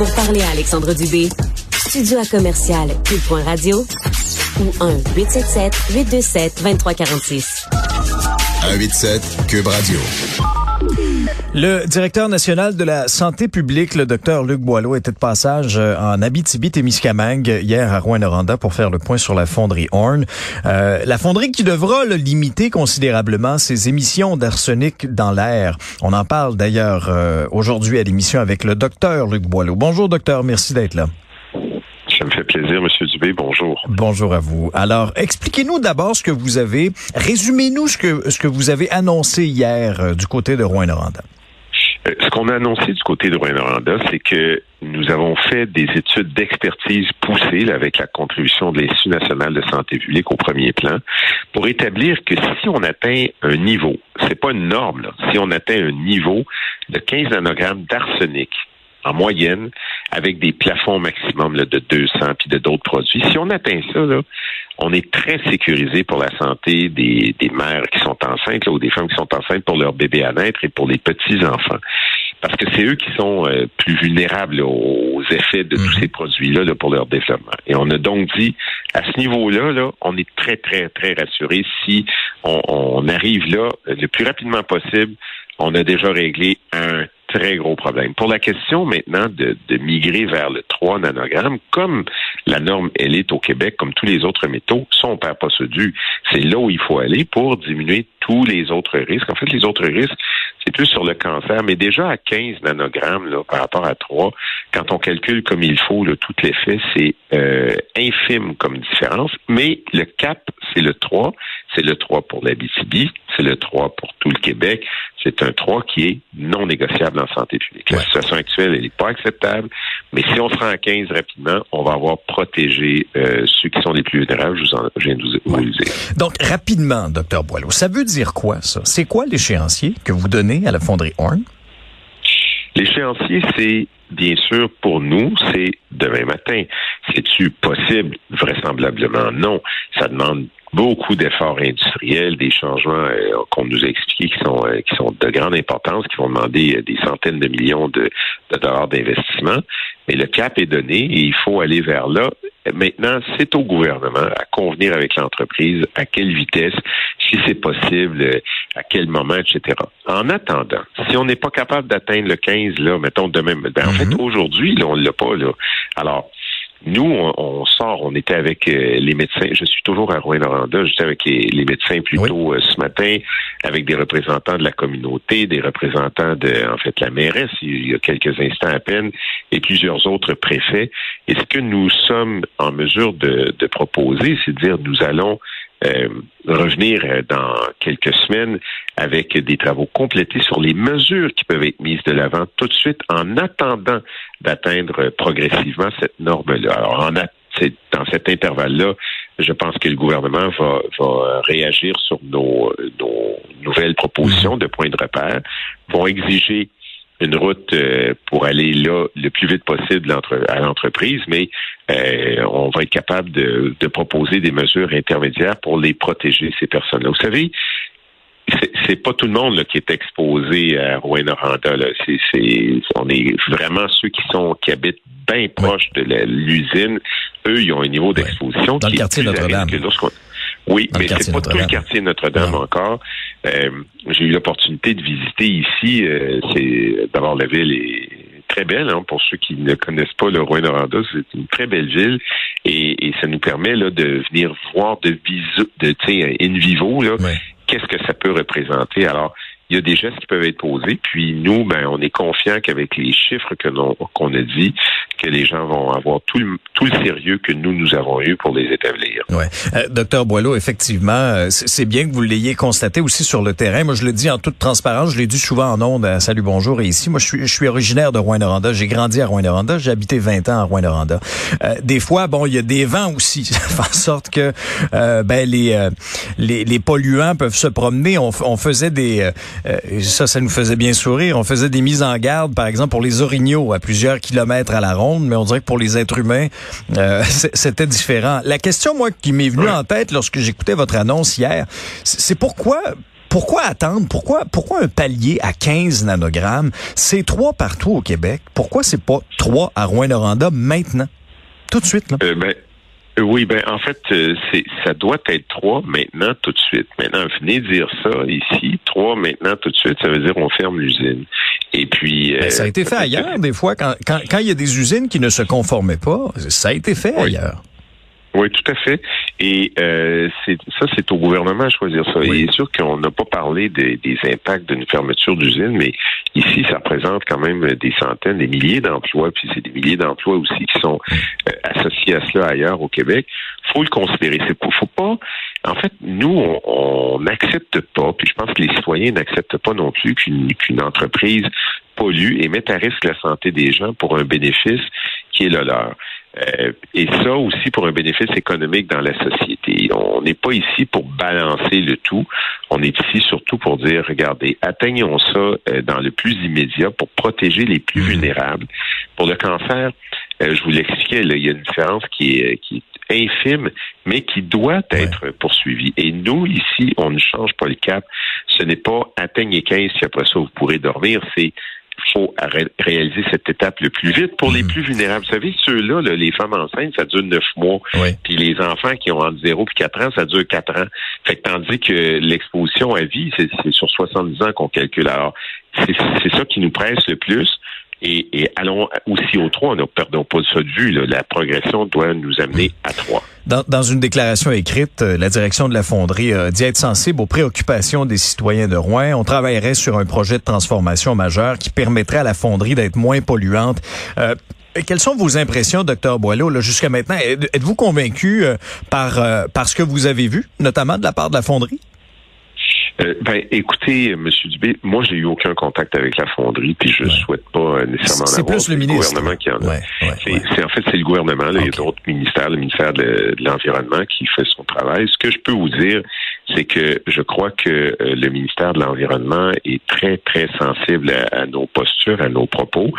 Pour parler à Alexandre Dubé, studio à commercial cube.radio ou 1-877-827-2346. 187 Cube Radio. Le directeur national de la santé publique, le docteur Luc Boileau, était de passage euh, en Abitibi-Témiscamingue hier à Rouen-Noranda pour faire le point sur la fonderie Horn. Euh, la fonderie qui devra le limiter considérablement ses émissions d'arsenic dans l'air. On en parle d'ailleurs euh, aujourd'hui à l'émission avec le docteur Luc Boileau. Bonjour docteur, merci d'être là. Ça me fait plaisir, Monsieur Dubé. Bonjour. Bonjour à vous. Alors, expliquez-nous d'abord ce que vous avez, résumez-nous ce que ce que vous avez annoncé hier euh, du côté de Rouen-Noranda. Euh, ce qu'on a annoncé du côté de Rouen-Noranda, c'est que nous avons fait des études d'expertise poussées avec la contribution de l'Institut national de santé publique au premier plan pour établir que si on atteint un niveau, c'est pas une norme, si on atteint un niveau de 15 nanogrammes d'arsenic en moyenne, avec des plafonds maximum là, de 200 puis de d'autres produits. Si on atteint ça, là, on est très sécurisé pour la santé des, des mères qui sont enceintes là, ou des femmes qui sont enceintes pour leur bébé à naître et pour les petits-enfants. Parce que c'est eux qui sont euh, plus vulnérables là, aux effets de tous ces produits-là là, pour leur développement. Et on a donc dit, à ce niveau-là, là, on est très, très, très rassuré si on, on arrive là le plus rapidement possible. On a déjà réglé un très gros problème. Pour la question maintenant de, de, migrer vers le 3 nanogrammes, comme la norme, elle est au Québec, comme tous les autres métaux, ça, on perd pas ce dû. C'est là où il faut aller pour diminuer tous les autres risques. En fait, les autres risques, c'est plus sur le cancer, mais déjà à 15 nanogrammes là, par rapport à 3, quand on calcule comme il faut là, tout l'effet, c'est euh, infime comme différence, mais le cap, c'est le 3, c'est le 3 pour la BCB, c'est le 3 pour tout le Québec, c'est un 3 qui est non négociable en santé publique. La situation actuelle, elle n'est pas acceptable, mais si on se rend à 15 rapidement, on va avoir protégé euh, ceux qui sont les plus vulnérables, je, vous en, je viens de vous, vous le dire. Donc, rapidement, docteur Boileau, ça veut dire quoi, ça? C'est quoi l'échéancier que vous donnez à la fonderie Horn? L'échéancier, c'est bien sûr pour nous, c'est demain matin. C'est-tu possible? Vraisemblablement non. Ça demande beaucoup d'efforts industriels, des changements euh, qu'on nous a expliqués qui sont euh, qui sont de grande importance, qui vont demander euh, des centaines de millions de, de dollars d'investissement. Mais le cap est donné et il faut aller vers là. Maintenant, c'est au gouvernement à convenir avec l'entreprise à quelle vitesse, si c'est possible, à quel moment, etc. En attendant, si on n'est pas capable d'atteindre le 15, là, mettons demain, ben, en fait, aujourd'hui, là, on ne l'a pas, là. Alors, nous, on, on, sort, on était avec euh, les médecins. Je suis toujours à Rouen-Noranda. J'étais avec les médecins plus tôt euh, ce matin, avec des représentants de la communauté, des représentants de, en fait, la mairesse, il y a quelques instants à peine, et plusieurs autres préfets. Et ce que nous sommes en mesure de, de proposer, c'est de dire nous allons euh, revenir dans quelques semaines avec des travaux complétés sur les mesures qui peuvent être mises de l'avant tout de suite en attendant d'atteindre progressivement cette norme-là. Alors, en dans cet intervalle-là, je pense que le gouvernement va, va réagir sur nos, nos nouvelles propositions de points de repère, vont exiger une route euh, pour aller là le plus vite possible à l'entreprise, mais euh, on va être capable de, de, proposer des mesures intermédiaires pour les protéger, ces personnes-là. Vous savez, c'est pas tout le monde là, qui est exposé à Rouen-Noranda. C'est, on est vraiment ceux qui sont qui habitent bien proche de l'usine. Eux, ils ont un niveau d'exposition qui est le quartier Notre-Dame. Oui, mais c'est pas tout le quartier Notre-Dame encore. Euh, j'ai eu l'opportunité de visiter ici. Euh, c'est d'abord la ville est très belle hein, pour ceux qui ne connaissent pas le Rouen-Noranda. C'est une très belle ville et, et, ça nous permet là de venir voir de visu, de in vivo là qu'est-ce que ça peut représenter. Alors il y a des gestes qui peuvent être posés. Puis nous, ben, on est confiant qu'avec les chiffres que qu'on a dit, que les gens vont avoir tout le, tout le sérieux que nous, nous avons eu pour les établir. Ouais. Euh, docteur Boileau, effectivement, euh, c'est bien que vous l'ayez constaté aussi sur le terrain. Moi, je le dis en toute transparence, je l'ai dit souvent en ondes à Salut Bonjour et ici. Moi, je suis, je suis originaire de Rouen-Noranda. J'ai grandi à Rouen-Noranda. J'ai habité 20 ans à Rouen-Noranda. Euh, des fois, bon, il y a des vents aussi. Ça fait en sorte que euh, ben, les, euh, les, les, polluants peuvent se promener. On, faisait des ça, ça nous faisait bien sourire. On faisait des mises en garde, par exemple, pour les orignaux à plusieurs kilomètres à la ronde, mais on dirait que pour les êtres humains, euh, c'était différent. La question, moi, qui m'est venue en tête lorsque j'écoutais votre annonce hier, c'est pourquoi Pourquoi attendre? Pourquoi, pourquoi un palier à 15 nanogrammes? C'est trois partout au Québec? Pourquoi c'est pas trois à Rouen-Noranda maintenant? Tout de suite, là. Euh, ben, euh, oui, ben en fait, c'est ça doit être trois maintenant tout de suite. Maintenant, venez dire ça ici, trois maintenant tout de suite, ça veut dire on ferme l'usine. Et puis ben, ça a été fait ailleurs des fois quand, quand quand il y a des usines qui ne se conformaient pas, ça a été fait ailleurs. Oui, tout à fait. Et euh, ça, c'est au gouvernement à choisir ça. Oui. Et est sûr qu'on n'a pas parlé des, des impacts d'une fermeture d'usine, mais ici, ça représente quand même des centaines, des milliers d'emplois, puis c'est des milliers d'emplois aussi qui sont euh, associés à cela ailleurs au Québec. faut le considérer. C'est faut pas. En fait, nous, on n'accepte pas, puis je pense que les citoyens n'acceptent pas non plus qu'une entreprise pollue et mette à risque la santé des gens pour un bénéfice qui est le leur. Euh, et ça aussi pour un bénéfice économique dans la société. On n'est pas ici pour balancer le tout. On est ici surtout pour dire, regardez, atteignons ça euh, dans le plus immédiat pour protéger les plus mmh. vulnérables. Pour le cancer, euh, je vous l'expliquais, il y a une différence qui est, qui est infime, mais qui doit être ouais. poursuivie. Et nous, ici, on ne change pas le cap. Ce n'est pas atteignez 15, si après ça, vous pourrez dormir. C'est faut ré réaliser cette étape le plus vite pour mmh. les plus vulnérables. Vous savez, ceux-là, là, les femmes enceintes, ça dure neuf mois. Oui. Puis les enfants qui ont entre 0 et 4 ans, ça dure 4 ans. Fait que tandis que l'exposition à vie, c'est sur 70 ans qu'on calcule. Alors, c'est ça qui nous presse le plus. Et, et, allons aussi au 3, ne perdons pas ça de vue. Là. La progression doit nous amener à 3. Dans, dans une déclaration écrite, euh, la direction de la fonderie a dit être sensible aux préoccupations des citoyens de Rouen. On travaillerait sur un projet de transformation majeur qui permettrait à la fonderie d'être moins polluante. Euh, quelles sont vos impressions, docteur Boileau, jusqu'à maintenant? Êtes-vous convaincu euh, par, euh, par ce que vous avez vu, notamment de la part de la fonderie? Euh, ben, écoutez, M. Dubé, moi, j'ai eu aucun contact avec la fonderie, puis je ouais. souhaite pas euh, nécessairement C'est plus le, ministre. gouvernement qui en a. Ouais, ouais, c'est, en fait, c'est le gouvernement. Là, okay. Il y a d'autres ministères, le ministère de, de, l'Environnement qui fait son travail. Ce que je peux vous dire, c'est que je crois que euh, le ministère de l'Environnement est très, très sensible à, à nos postures, à nos propos.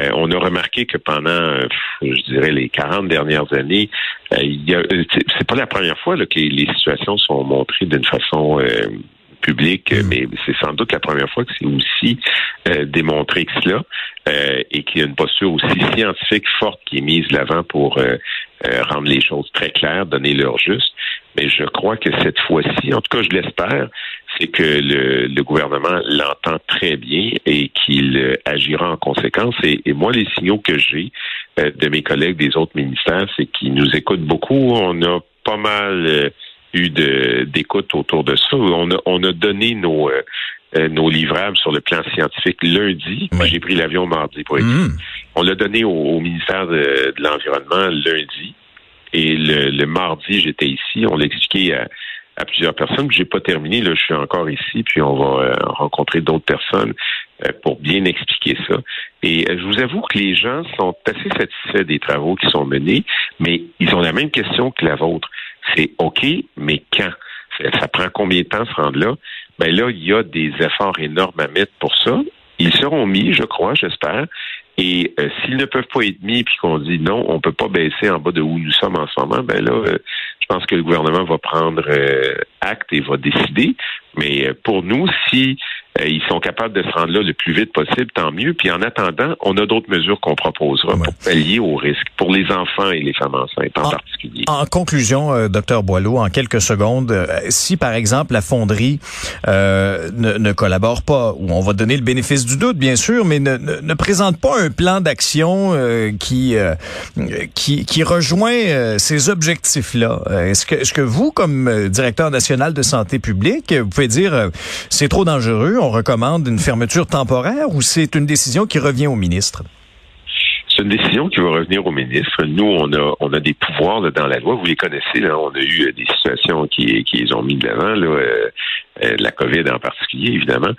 Euh, on a remarqué que pendant, je dirais, les 40 dernières années, euh, il y a, c'est pas la première fois là, que les situations sont montrées d'une façon public, mmh. mais c'est sans doute la première fois que c'est aussi euh, démontré que cela euh, et qu'il y a une posture aussi scientifique forte qui est mise de l'avant pour euh, euh, rendre les choses très claires, donner l'heure juste. Mais je crois que cette fois-ci, en tout cas je l'espère, c'est que le, le, gouvernement l'entend très bien et qu'il euh, agira en conséquence. Et, et, moi, les signaux que j'ai de mes collègues des autres ministères, c'est qu'ils nous écoutent beaucoup. On a pas mal eu d'écoute autour de ça. On a, on a donné nos, euh, nos livrables sur le plan scientifique lundi. Oui. J'ai pris l'avion mardi pour être mmh. On l'a donné au, au, ministère de, de l'Environnement lundi. Et le, le mardi, j'étais ici. On l'a expliqué à, à plusieurs personnes. J'ai pas terminé, là, je suis encore ici, puis on va euh, rencontrer d'autres personnes euh, pour bien expliquer ça. Et euh, je vous avoue que les gens sont assez satisfaits des travaux qui sont menés, mais ils ont la même question que la vôtre. C'est OK, mais quand? Ça, prend combien de temps se rendre là? Ben là, il y a des efforts énormes à mettre pour ça. Ils seront mis, je crois, j'espère. Et euh, s'ils ne peuvent pas être mis, puis qu'on dit non, on peut pas baisser en bas de où nous sommes en ce moment, ben là, euh, je pense que le gouvernement va prendre euh, acte et va décider. Mais pour nous, si ils sont capables de se rendre là le plus vite possible, tant mieux. Puis en attendant, on a d'autres mesures qu'on proposera ouais. pour pallier au risque, pour les enfants et les femmes enceintes en, en particulier. En conclusion, euh, docteur Boileau, en quelques secondes, euh, si par exemple la fonderie euh, ne, ne, collabore pas, ou on va donner le bénéfice du doute, bien sûr, mais ne, ne, ne présente pas un plan d'action euh, qui, euh, qui, qui rejoint ces objectifs-là, est-ce que, est-ce que vous, comme directeur national de santé publique, vous pouvez dire c'est trop dangereux, on recommande une fermeture temporaire ou c'est une décision qui revient au ministre? C'est une décision qui va revenir au ministre. Nous, on a, on a des pouvoirs là, dans la loi. Vous les connaissez. Là. On a eu euh, des situations qui, qui les ont mis de l'avant, là, euh, euh, la COVID en particulier, évidemment.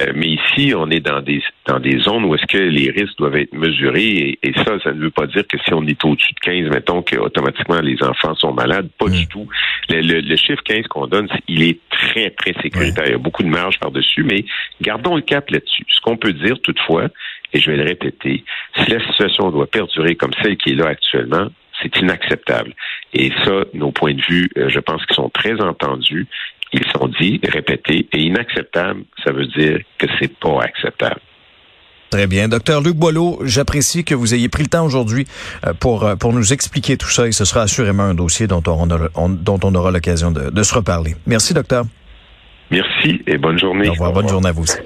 Euh, mais ici, on est dans des dans des zones où est-ce que les risques doivent être mesurés. Et, et, ça, ça ne veut pas dire que si on est au-dessus de 15, mettons qu'automatiquement les enfants sont malades. Pas mmh. du tout. Le, le, le chiffre 15 qu'on donne, il est très, très sécuritaire. Mmh. Il y a beaucoup de marge par-dessus, mais gardons le cap là-dessus. Ce qu'on peut dire toutefois, et je vais le répéter, si la situation doit perdurer comme celle qui est là actuellement, c'est inacceptable. Et ça, nos points de vue, euh, je pense qu'ils sont très entendus. ils sont dits, répétés, et inacceptables, ça veut dire que c'est pas acceptable. Très bien. Docteur Luc Boileau, j'apprécie que vous ayez pris le temps aujourd'hui euh, pour, euh, pour nous expliquer tout ça et ce sera assurément un dossier dont on, aura, dont on aura l'occasion de, de se reparler. Merci, docteur. Merci et bonne journée. Au revoir. Bonne journée à vous aussi.